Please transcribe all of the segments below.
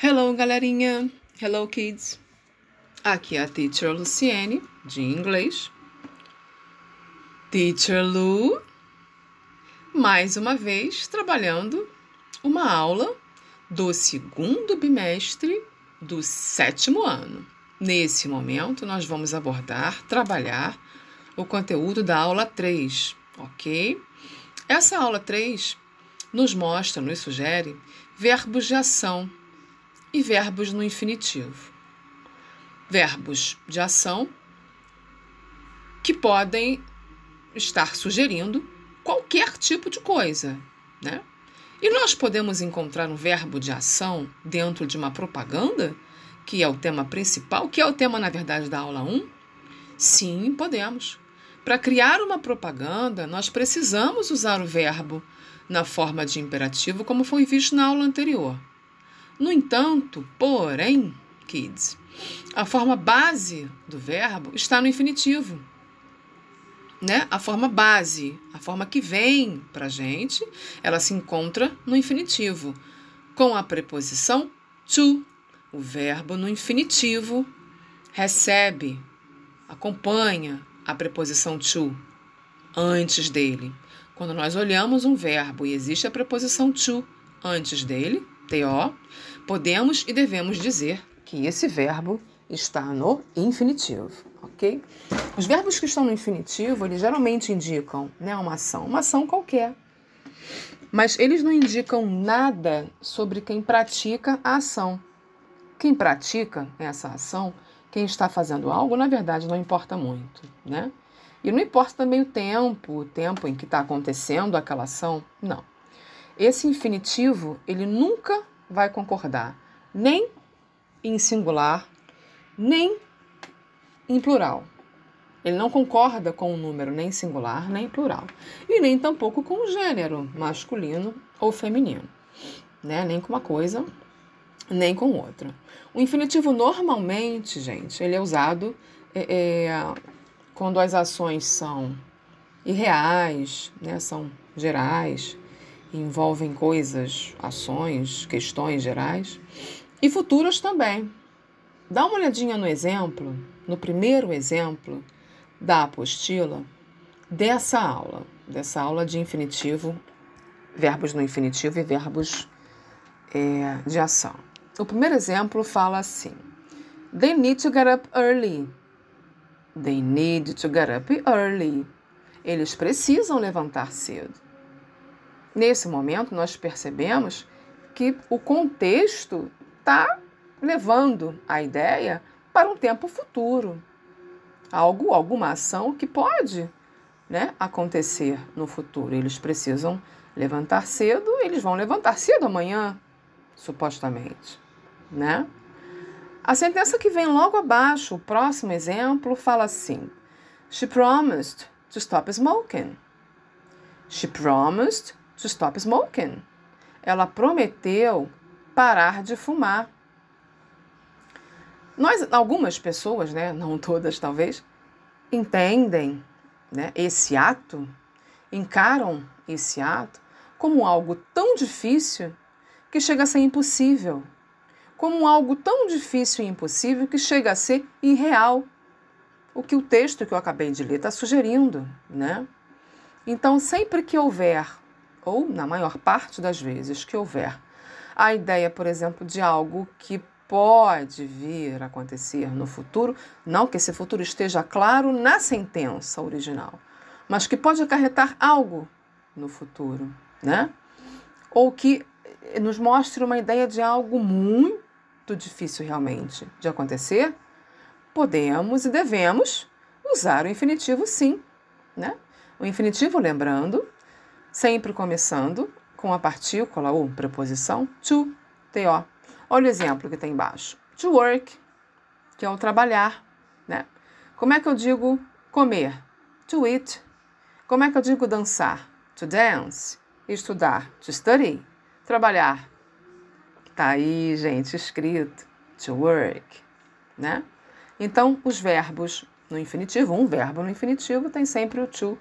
Hello, galerinha. Hello, kids. Aqui é a Teacher Luciene, de inglês. Teacher Lu, mais uma vez trabalhando uma aula do segundo bimestre do sétimo ano. Nesse momento, nós vamos abordar, trabalhar o conteúdo da aula 3, ok? Essa aula 3 nos mostra, nos sugere verbos de ação e verbos no infinitivo. Verbos de ação que podem estar sugerindo qualquer tipo de coisa, né? E nós podemos encontrar um verbo de ação dentro de uma propaganda, que é o tema principal, que é o tema, na verdade, da aula 1? Sim, podemos. Para criar uma propaganda, nós precisamos usar o verbo na forma de imperativo, como foi visto na aula anterior. No entanto, porém, kids, a forma base do verbo está no infinitivo. Né? A forma base, a forma que vem para gente, ela se encontra no infinitivo, com a preposição to. O verbo no infinitivo recebe, acompanha a preposição to antes dele. Quando nós olhamos um verbo e existe a preposição to antes dele, TO, podemos e devemos dizer que esse verbo está no infinitivo, ok? Os verbos que estão no infinitivo, eles geralmente indicam né, uma ação, uma ação qualquer. Mas eles não indicam nada sobre quem pratica a ação. Quem pratica essa ação, quem está fazendo algo, na verdade não importa muito, né? E não importa também o tempo, o tempo em que está acontecendo aquela ação, não. Esse infinitivo, ele nunca vai concordar nem em singular, nem em plural. Ele não concorda com o número nem singular, nem plural. E nem tampouco com o gênero masculino ou feminino. Né? Nem com uma coisa, nem com outra. O infinitivo normalmente, gente, ele é usado é, é, quando as ações são irreais, né? são gerais, envolvem coisas, ações, questões gerais e futuras também. Dá uma olhadinha no exemplo, no primeiro exemplo da apostila dessa aula, dessa aula de infinitivo, verbos no infinitivo e verbos é, de ação. O primeiro exemplo fala assim: They need to get up early. They need to get up early. Eles precisam levantar cedo. Nesse momento, nós percebemos que o contexto está levando a ideia para um tempo futuro. Algo, alguma ação que pode né, acontecer no futuro. Eles precisam levantar cedo, eles vão levantar cedo amanhã, supostamente. Né? A sentença que vem logo abaixo, o próximo exemplo, fala assim: She promised to stop smoking. She promised to stop smoking. Ela prometeu parar de fumar. Nós, algumas pessoas, né, não todas talvez, entendem né, esse ato, encaram esse ato como algo tão difícil que chega a ser impossível, como algo tão difícil e impossível que chega a ser irreal. O que o texto que eu acabei de ler está sugerindo, né? Então, sempre que houver ou na maior parte das vezes que houver a ideia, por exemplo, de algo que pode vir a acontecer no futuro, não que esse futuro esteja claro na sentença original, mas que pode acarretar algo no futuro, né? Ou que nos mostre uma ideia de algo muito difícil realmente de acontecer, podemos e devemos usar o infinitivo sim, né? O infinitivo, lembrando, sempre começando com a partícula ou preposição to, to. Olha o exemplo que tem embaixo. To work, que é o trabalhar, né? Como é que eu digo comer? To eat. Como é que eu digo dançar? To dance. Estudar? To study. Trabalhar? Tá aí, gente, escrito. To work, né? Então, os verbos no infinitivo, um verbo no infinitivo tem sempre o to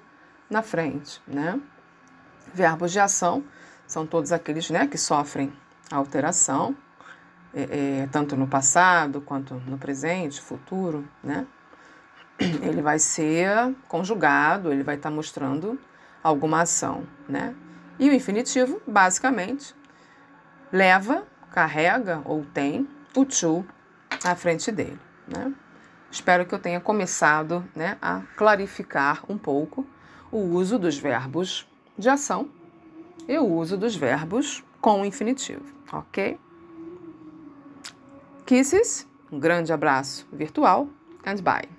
na frente, né? Verbos de ação são todos aqueles né, que sofrem alteração, é, é, tanto no passado quanto no presente, futuro, né? Ele vai ser conjugado, ele vai estar tá mostrando alguma ação, né? E o infinitivo, basicamente, leva, carrega ou tem o to à frente dele, né? Espero que eu tenha começado né, a clarificar um pouco o uso dos verbos de ação e o uso dos verbos com o infinitivo, ok? Kisses, um grande abraço virtual and bye.